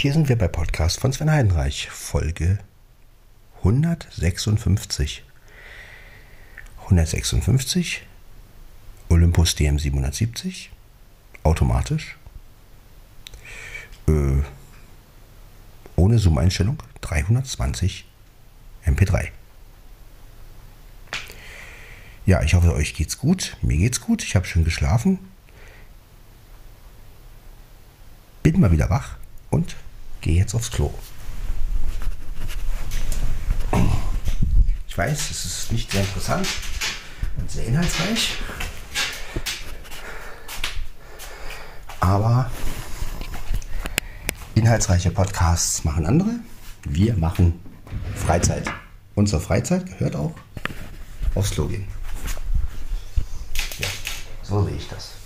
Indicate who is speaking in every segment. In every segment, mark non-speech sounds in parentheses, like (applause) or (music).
Speaker 1: Hier sind wir bei Podcast von Sven Heidenreich, Folge 156. 156, Olympus DM 770, automatisch, äh, ohne Zoom-Einstellung, 320 MP3. Ja, ich hoffe, euch geht's gut. Mir geht's gut. Ich habe schön geschlafen. Bin mal wieder wach und gehe jetzt aufs Klo. Ich weiß, es ist nicht sehr interessant und sehr inhaltsreich. Aber inhaltsreiche Podcasts machen andere. Wir machen Freizeit. Unsere Freizeit gehört auch aufs Klo gehen. Ja, so sehe ich das.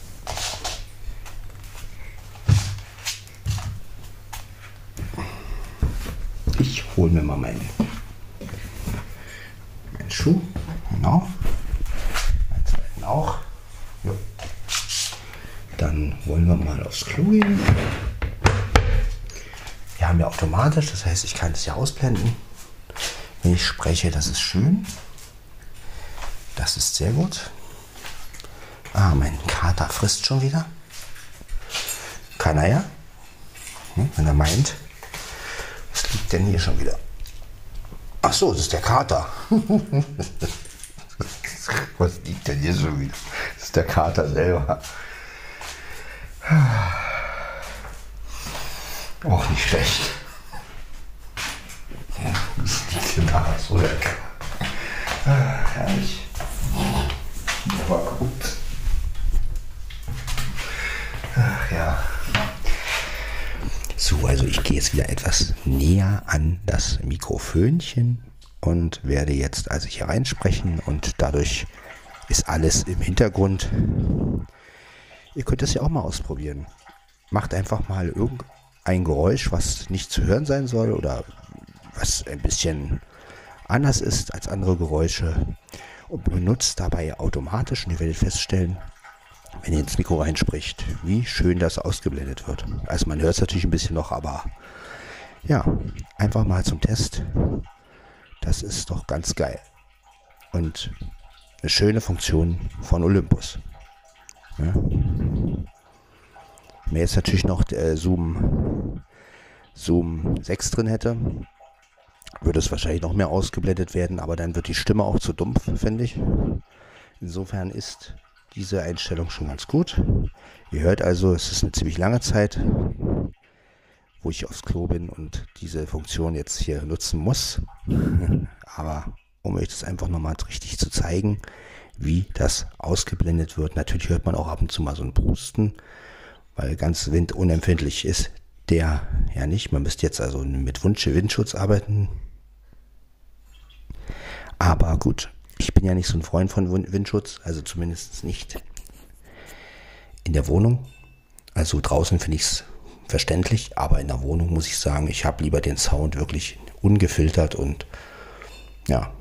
Speaker 1: Ich hole mir mal meinen, meinen Schuh. Genau. Meinen zweiten auch. Jo. Dann wollen wir mal aufs Klo gehen. Wir haben ja automatisch, das heißt, ich kann es ja ausblenden. Wenn ich spreche, das ist schön. Das ist sehr gut. Ah, mein Kater frisst schon wieder. Kann er ja. Hm, wenn er meint. Liegt denn hier schon wieder? Ach so, das ist der Kater. (laughs) Was liegt denn hier schon wieder? Das ist der Kater selber. Auch nicht schlecht. Das liegt denn da so der Kater. Herrlich. Aber gut. Ach ja. So, also ich gehe jetzt wieder etwas näher an das Mikrofönchen und werde jetzt also hier reinsprechen und dadurch ist alles im Hintergrund. Ihr könnt das ja auch mal ausprobieren. Macht einfach mal irgendein Geräusch, was nicht zu hören sein soll oder was ein bisschen anders ist als andere Geräusche und benutzt dabei automatisch und ihr werdet feststellen, wenn ihr ins Mikro reinspricht, wie schön das ausgeblendet wird. Also man hört es natürlich ein bisschen noch, aber ja, einfach mal zum Test. Das ist doch ganz geil. Und eine schöne Funktion von Olympus. Ja. Wenn jetzt natürlich noch äh, Zoom, Zoom 6 drin hätte, würde es wahrscheinlich noch mehr ausgeblendet werden, aber dann wird die Stimme auch zu dumpf, finde ich. Insofern ist diese Einstellung schon ganz gut. Ihr hört also, es ist eine ziemlich lange Zeit, wo ich aufs Klo bin und diese Funktion jetzt hier nutzen muss. (laughs) Aber um euch das einfach nochmal richtig zu zeigen, wie das ausgeblendet wird. Natürlich hört man auch ab und zu mal so ein Pusten, weil ganz windunempfindlich ist der ja nicht. Man müsste jetzt also mit Wunsch Windschutz arbeiten. Aber gut, ich bin ja nicht so ein Freund von Windschutz, also zumindest nicht in der Wohnung. Also draußen finde ich es verständlich, aber in der Wohnung muss ich sagen, ich habe lieber den Sound wirklich ungefiltert und ja,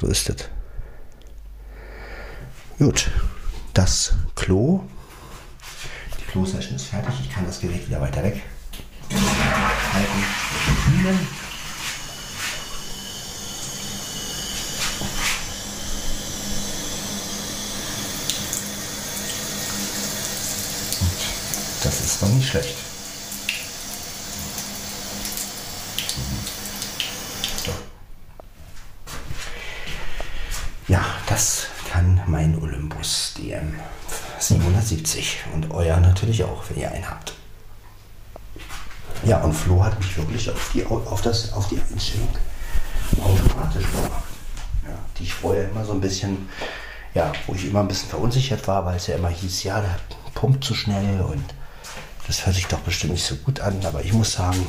Speaker 1: so ist es. Gut, das Klo. Die Klo-Session ist fertig. Ich kann das Gerät wieder weiter weg halten. Das ist doch nicht schlecht. So. Ja, das kann mein Olympus DM 770 und euer natürlich auch, wenn ihr einen habt. Ja, und Flo hat mich wirklich auf die, auf das, auf die Einstellung automatisch gemacht. Ja, die ich vorher immer so ein bisschen, ja, wo ich immer ein bisschen verunsichert war, weil es ja immer hieß, ja, der pumpt zu schnell und das hört sich doch bestimmt nicht so gut an, aber ich muss sagen,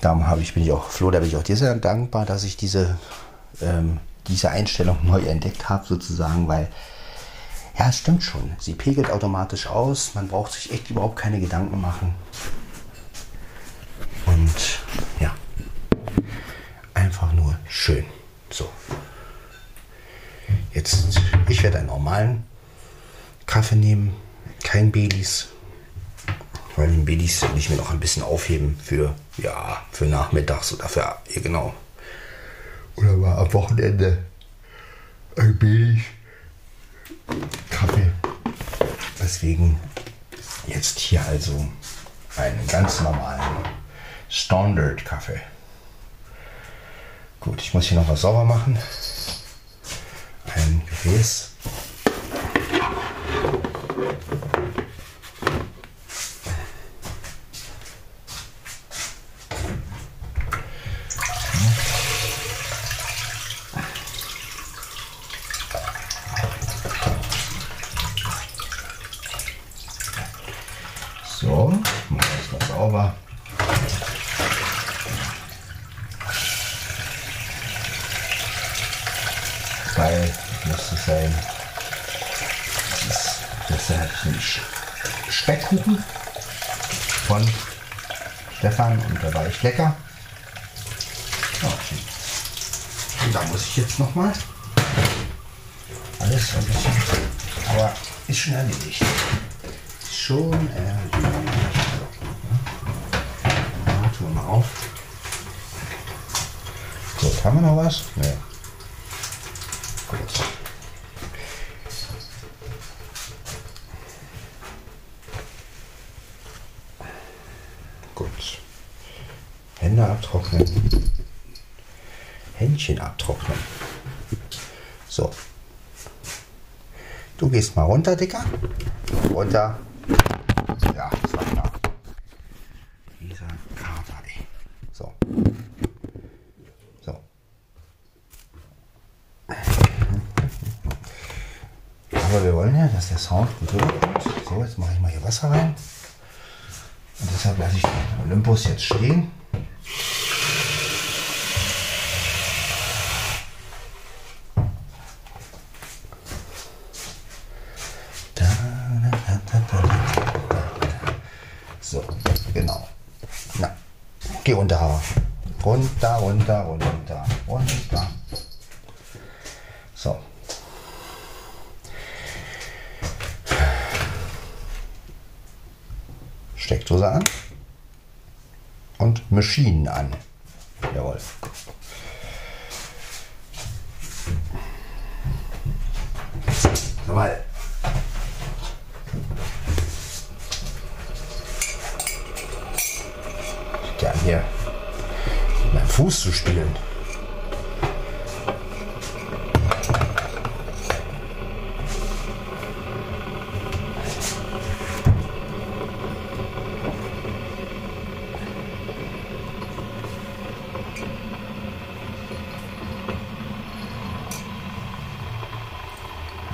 Speaker 1: darum habe ich, bin ich auch Flo, da bin ich auch dir sehr dankbar, dass ich diese, ähm, diese Einstellung neu entdeckt habe, sozusagen, weil ja, es stimmt schon. Sie pegelt automatisch aus. Man braucht sich echt überhaupt keine Gedanken machen. Und ja, einfach nur schön. So. Jetzt, ich werde einen normalen Kaffee nehmen. Kein Baileys, Weil den Bidis will ich mir noch ein bisschen aufheben für, ja, für nachmittags oder für, ja, genau. Oder mal am Wochenende ein Billig Kaffee. Deswegen jetzt hier also einen ganz normalen Standard-Kaffee. Gut, ich muss hier noch was sauber machen. Ein Gefäß. So, machen wir das mal sauber. Weil, müsste sein, das ist, das ist ein Speckkuchen von Stefan und der war echt lecker. Schön. Und da muss ich jetzt noch mal alles ein bisschen, aber ist schon erledigt. Ist schon erledigt. Ja, tun wir mal auf. Gut, haben wir noch was? Nee. Gut. Hände abtrocknen. Händchen abtrocknen. So. Du gehst mal runter, Dicker. Runter. Ja, das war. Dieser Kater, ey. So. So. Aber wir wollen ja, dass der Sound gut rüberkommt. So, jetzt mache ich mal hier Wasser rein. Und deshalb lasse ich den Olympus jetzt stehen. Da, da, da, da, da, da, da. So, genau. Na, geh runter. Runter, runter, runter, runter. So. Steckdose an und Maschinen an. Jawohl. So mal. Gern hier mit meinem Fuß zu spielen.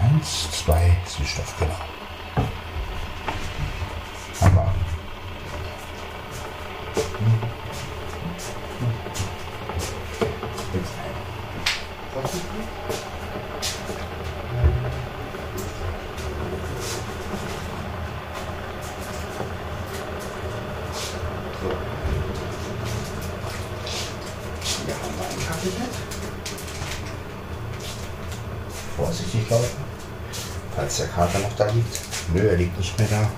Speaker 1: Eins, zwei, Süßstoff, genau. Hammer. Jetzt So. Hier haben wir einen Kaffee mit. Vorsichtig laufen, falls der Kater noch da liegt. Nö, er liegt nicht mehr da.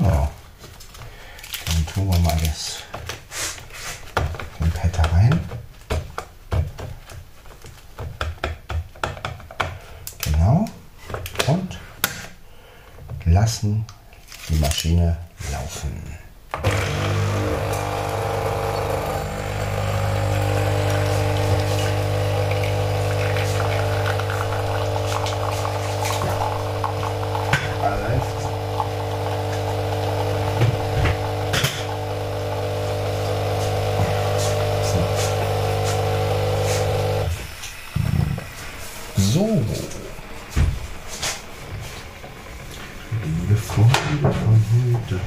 Speaker 1: Ja. Dann tun wir mal das den Pad da rein. Genau. Und lassen die Maschine laufen. So. Freunde von heute.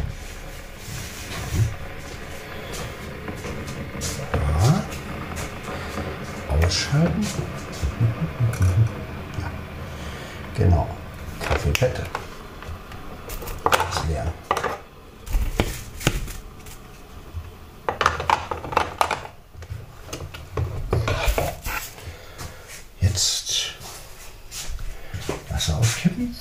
Speaker 1: Ja. Ausschalten. Ja. Genau. Kaffeepette. leer. Jetzt Wasser aufkippen.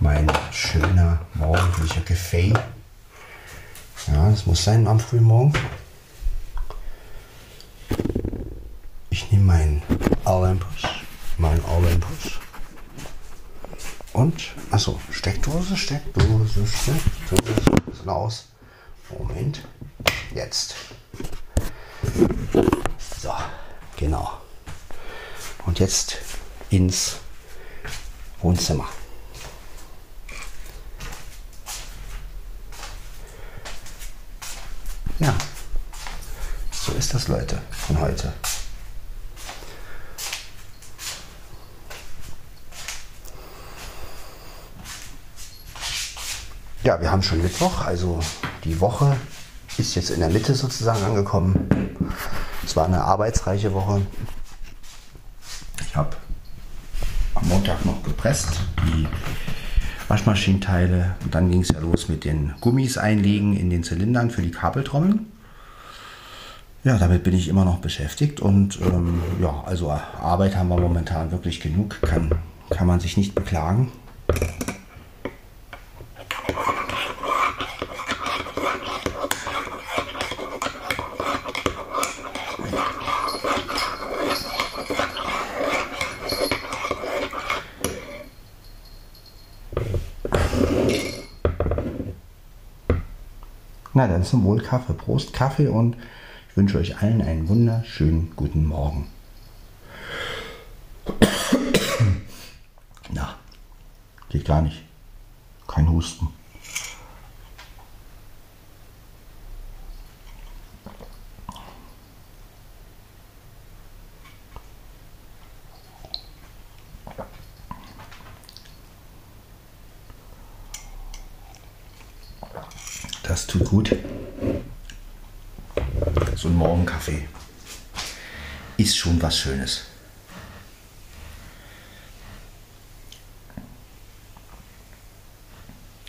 Speaker 1: Mein schöner morgendlicher Kaffee. Ja, das muss sein am frühen Morgen. Ich nehme meinen Olympus, meinen Olympus. Und, achso, Steckdose, Steckdose, Steckdose. Ist aus. Moment. Jetzt. So, genau. Und jetzt ins Wohnzimmer. Ja, so ist das, Leute, von heute. Ja, wir haben schon Mittwoch, also die Woche ist jetzt in der Mitte sozusagen angekommen. Es war eine arbeitsreiche Woche. Ich habe am Montag noch gepresst, die Waschmaschinenteile. Und dann ging es ja los mit den Gummis einlegen in den Zylindern für die Kabeltrommeln. Ja, damit bin ich immer noch beschäftigt und ähm, ja, also Arbeit haben wir momentan wirklich genug, kann, kann man sich nicht beklagen. Na, dann zum Wohl Kaffee. Prost Kaffee und ich wünsche euch allen einen wunderschönen guten Morgen. (coughs) Na, geht gar nicht. Kein Husten. Das tut gut. So ein Morgenkaffee ist schon was Schönes.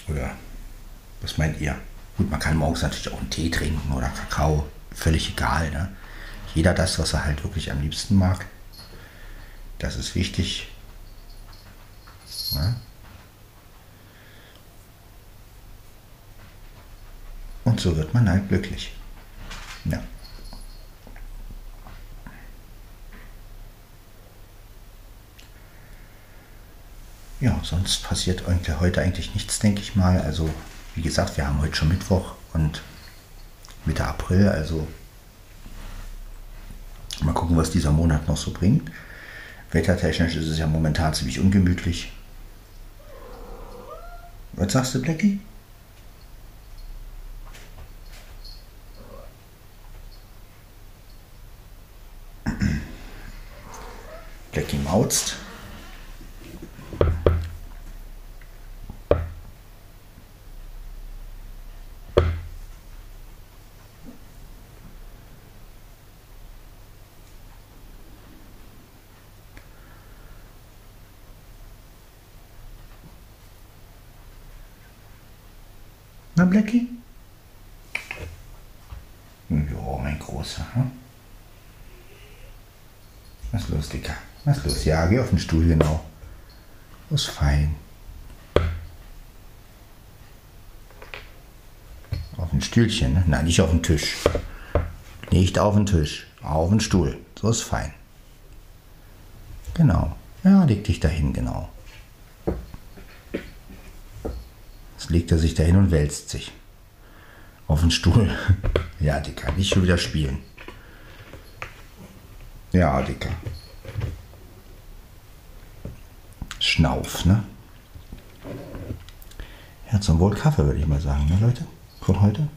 Speaker 1: Oder was meint ihr? Gut, man kann morgens natürlich auch einen Tee trinken oder Kakao. Völlig egal. Ne? Jeder das, was er halt wirklich am liebsten mag. Das ist wichtig. Ne? Und so wird man halt glücklich. Ja. Ja, sonst passiert heute eigentlich nichts, denke ich mal. Also, wie gesagt, wir haben heute schon Mittwoch und Mitte April, also mal gucken, was dieser Monat noch so bringt. Wettertechnisch ist es ja momentan ziemlich ungemütlich. Was sagst du, Blackie? Blackie mauzt. Na, Blackie? Ja, mein Großer. Hm? Was ist los, Dicker? Was ist los? Ja, geh auf den Stuhl, genau. Ist fein. Auf ein Stühlchen, ne? Nein, nicht auf den Tisch. Nicht auf den Tisch. Auf den Stuhl. So ist fein. Genau. Ja, leg dich dahin, genau. Jetzt legt er sich dahin und wälzt sich. Auf den Stuhl. (laughs) Ja, Dicker, nicht schon wieder spielen. Ja, Dicker. Schnauf, ne? Ja, zum Wohl Kaffee, würde ich mal sagen, ne, Leute? Von heute.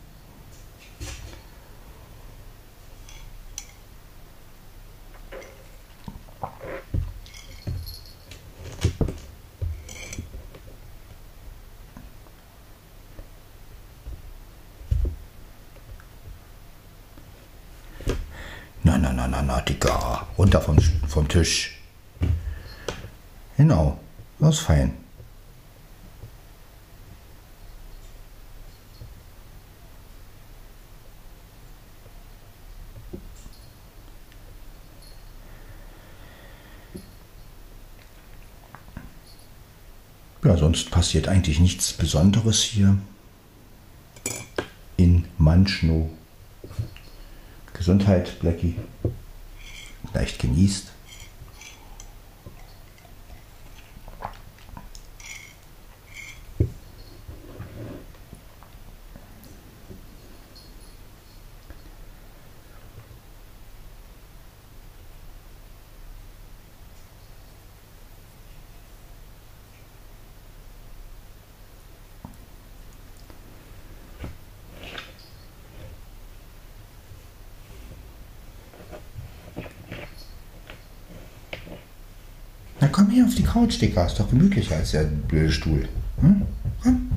Speaker 1: na, na, Digga. Runter vom, vom Tisch. Genau. Das ist fein. Ja, sonst passiert eigentlich nichts Besonderes hier in Manschnow. Gesundheit, Blackie. Leicht genießt. Na komm hier auf die Couch, Dicker. Ist doch gemütlicher als der blöde Stuhl. Hm? Komm.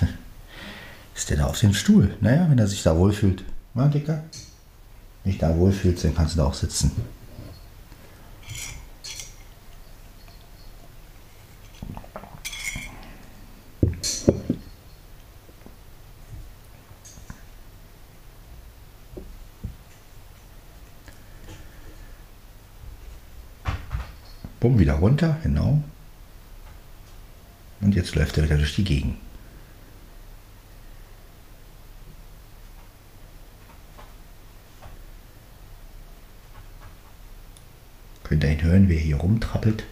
Speaker 1: (laughs) Ist der da auf dem Stuhl? Naja, wenn er sich da wohlfühlt. Na, Dicker? Wenn dich da wohlfühlst, dann kannst du da auch sitzen. Bumm, wieder runter, genau. Und jetzt läuft er wieder durch die Gegend. Könnt ihr ihn hören, wie er hier rumtrappelt?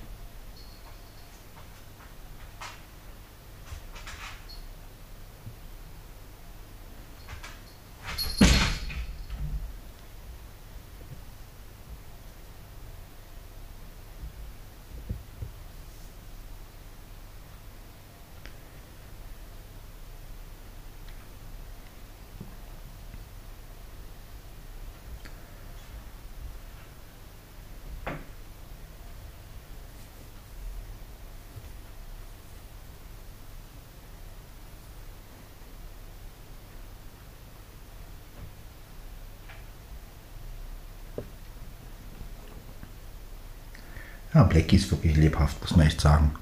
Speaker 1: Ja, Blackie ist wirklich lebhaft, muss man echt sagen.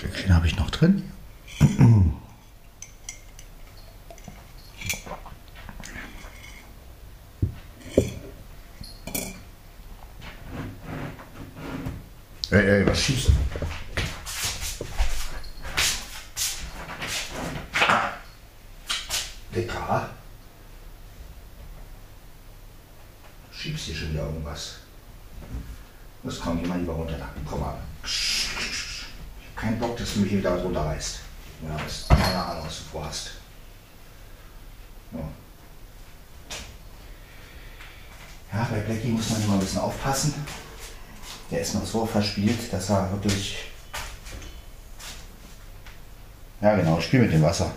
Speaker 1: Ein Schlückchen habe ich noch drin. Ey, ey, was schiebst du? Dicker. Schiebst hier schon wieder irgendwas. Das kommt jemand lieber runter. Da. Komm mal. Kein Hier wieder runterreißt. Ja, das ist keine Ahnung, was du vorhast. Ja. ja, bei Blackie muss man immer ein bisschen aufpassen. Der ist noch so verspielt, dass er wirklich. Ja, genau, spiel mit dem Wasser.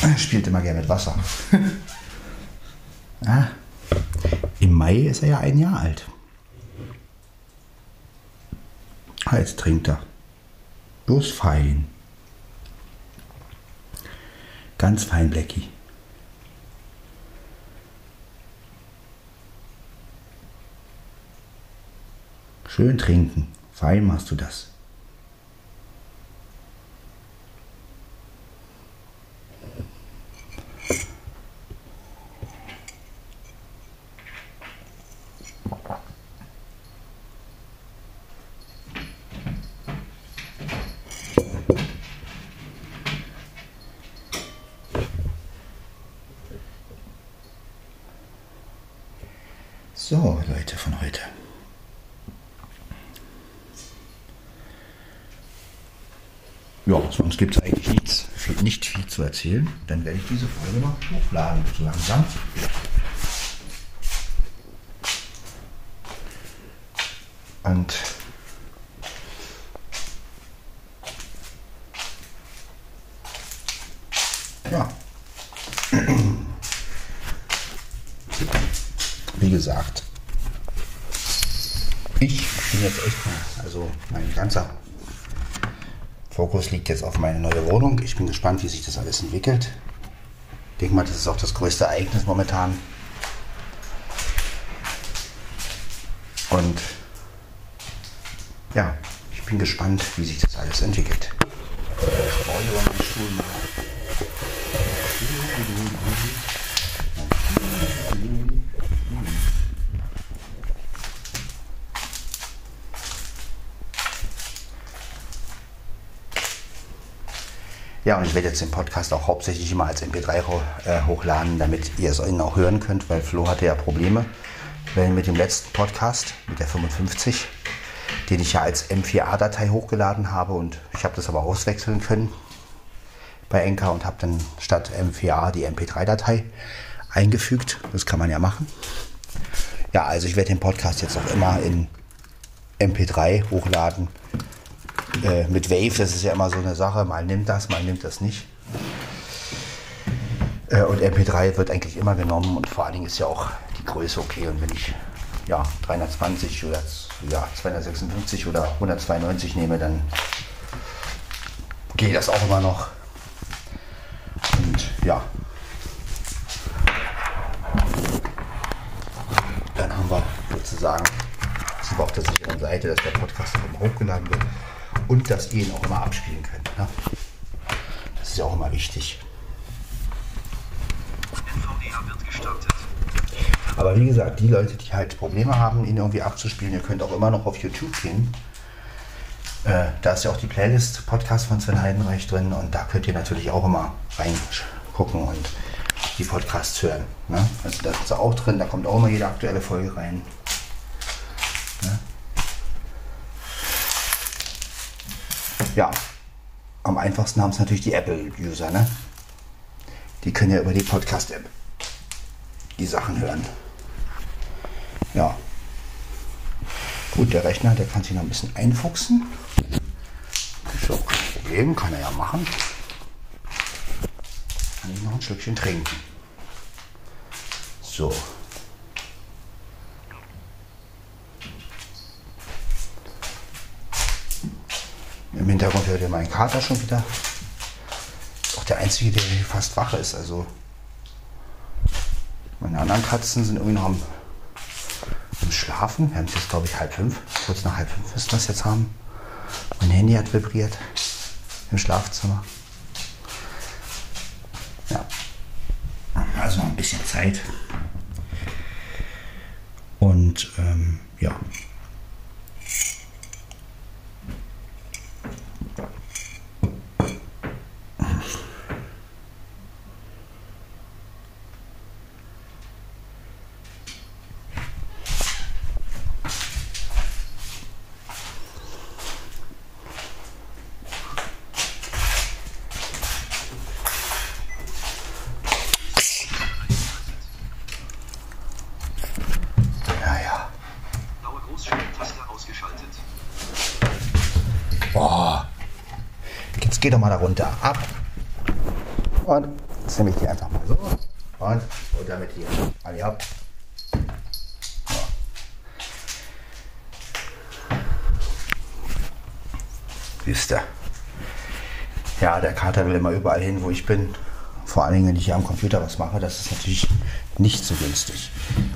Speaker 1: Er spielt immer gerne mit Wasser. (laughs) ja. Im Mai ist er ja ein Jahr alt. Jetzt trinkt er. Bloß fein. Ganz fein, Blackie. Schön trinken. Fein machst du das. So, Leute von heute. Ja, sonst gibt es eigentlich nichts, nicht viel zu erzählen. Dann werde ich diese Folge noch hochladen, so langsam. Und ja. Wie gesagt, ich bin jetzt echt mal, also mein ganzer Fokus liegt jetzt auf meine neue Wohnung. Ich bin gespannt, wie sich das alles entwickelt. Ich denke mal, das ist auch das größte Ereignis momentan. Und ja, ich bin gespannt, wie sich das alles entwickelt. Ich brauche hier mal meinen Stuhl mal. Ja, und ich werde jetzt den Podcast auch hauptsächlich immer als MP3 äh, hochladen, damit ihr es auch hören könnt, weil Flo hatte ja Probleme mit dem letzten Podcast, mit der 55, den ich ja als M4A-Datei hochgeladen habe und ich habe das aber auswechseln können bei Enka und habe dann statt M4A die MP3-Datei eingefügt. Das kann man ja machen. Ja, also ich werde den Podcast jetzt auch immer in MP3 hochladen äh, mit Wave, das ist ja immer so eine Sache, mal nimmt das, mal nimmt das nicht. Äh, und MP3 wird eigentlich immer genommen und vor allen Dingen ist ja auch die Größe okay. Und wenn ich ja, 320 oder ja, 256 oder 192 nehme, dann geht das auch immer noch. Und ja. Dann haben wir sozusagen, sind wir auf der sicheren Seite, dass der Podcast hochgeladen wird und dass ihr ihn auch immer abspielen könnt. Ne? Das ist ja auch immer wichtig. Aber wie gesagt, die Leute, die halt Probleme haben, ihn irgendwie abzuspielen, ihr könnt auch immer noch auf YouTube gehen. Äh, da ist ja auch die Playlist Podcast von Sven Heidenreich drin und da könnt ihr natürlich auch immer reingucken und die Podcasts hören. Ne? Also da ist auch drin, da kommt auch immer jede aktuelle Folge rein. Ja, am einfachsten haben es natürlich die Apple-User, ne? Die können ja über die Podcast-App die Sachen hören. Ja. Gut, der Rechner, der kann sich noch ein bisschen einfuchsen. Ist auch kein Problem, kann er ja machen. Kann ich noch ein Stückchen trinken. So. Im Hintergrund hört ihr meinen Kater schon wieder. Auch der einzige, der fast wach ist. Also meine anderen Katzen sind irgendwie noch am, am Schlafen. Wir haben es jetzt, glaube ich, halb fünf. Kurz nach halb fünf müssen wir es jetzt haben. Mein Handy hat vibriert im Schlafzimmer. Ja. Also noch ein bisschen Zeit. Und ähm, ja. Naja.
Speaker 2: Blaue Großschalttaste ausgeschaltet.
Speaker 1: Boah. Jetzt geh doch mal da runter. Ab. Und jetzt nehme ich die einfach mal so. Und runter mit dir. Alle ab. Du. Ja, der Kater will immer überall hin, wo ich bin. Vor allen Dingen, wenn ich hier am Computer was mache, das ist natürlich nicht so günstig.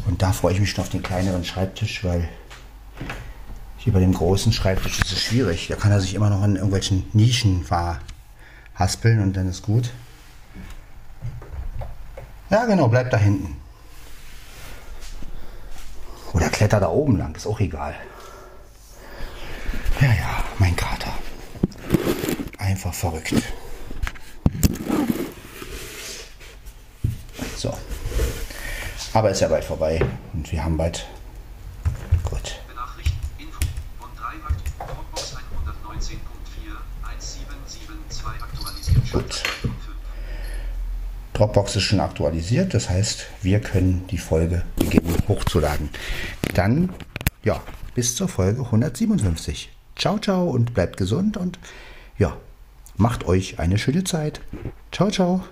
Speaker 1: Und da freue ich mich schon auf den kleineren Schreibtisch, weil hier bei dem großen Schreibtisch ist es schwierig. Da kann er sich immer noch in irgendwelchen Nischen verhaspeln und dann ist gut. Ja, genau, bleib da hinten. Oder kletter da oben lang, ist auch egal. Ja, ja, mein Kater. Einfach verrückt. So. Aber ist ja bald vorbei und wir haben bald. Gut. Gut.
Speaker 2: Schalter 2 von 5.
Speaker 1: Dropbox ist schon aktualisiert, das heißt, wir können die Folge beginnen hochzuladen. Dann, ja, bis zur Folge 157. Ciao, ciao und bleibt gesund und ja, macht euch eine schöne Zeit. Ciao, ciao.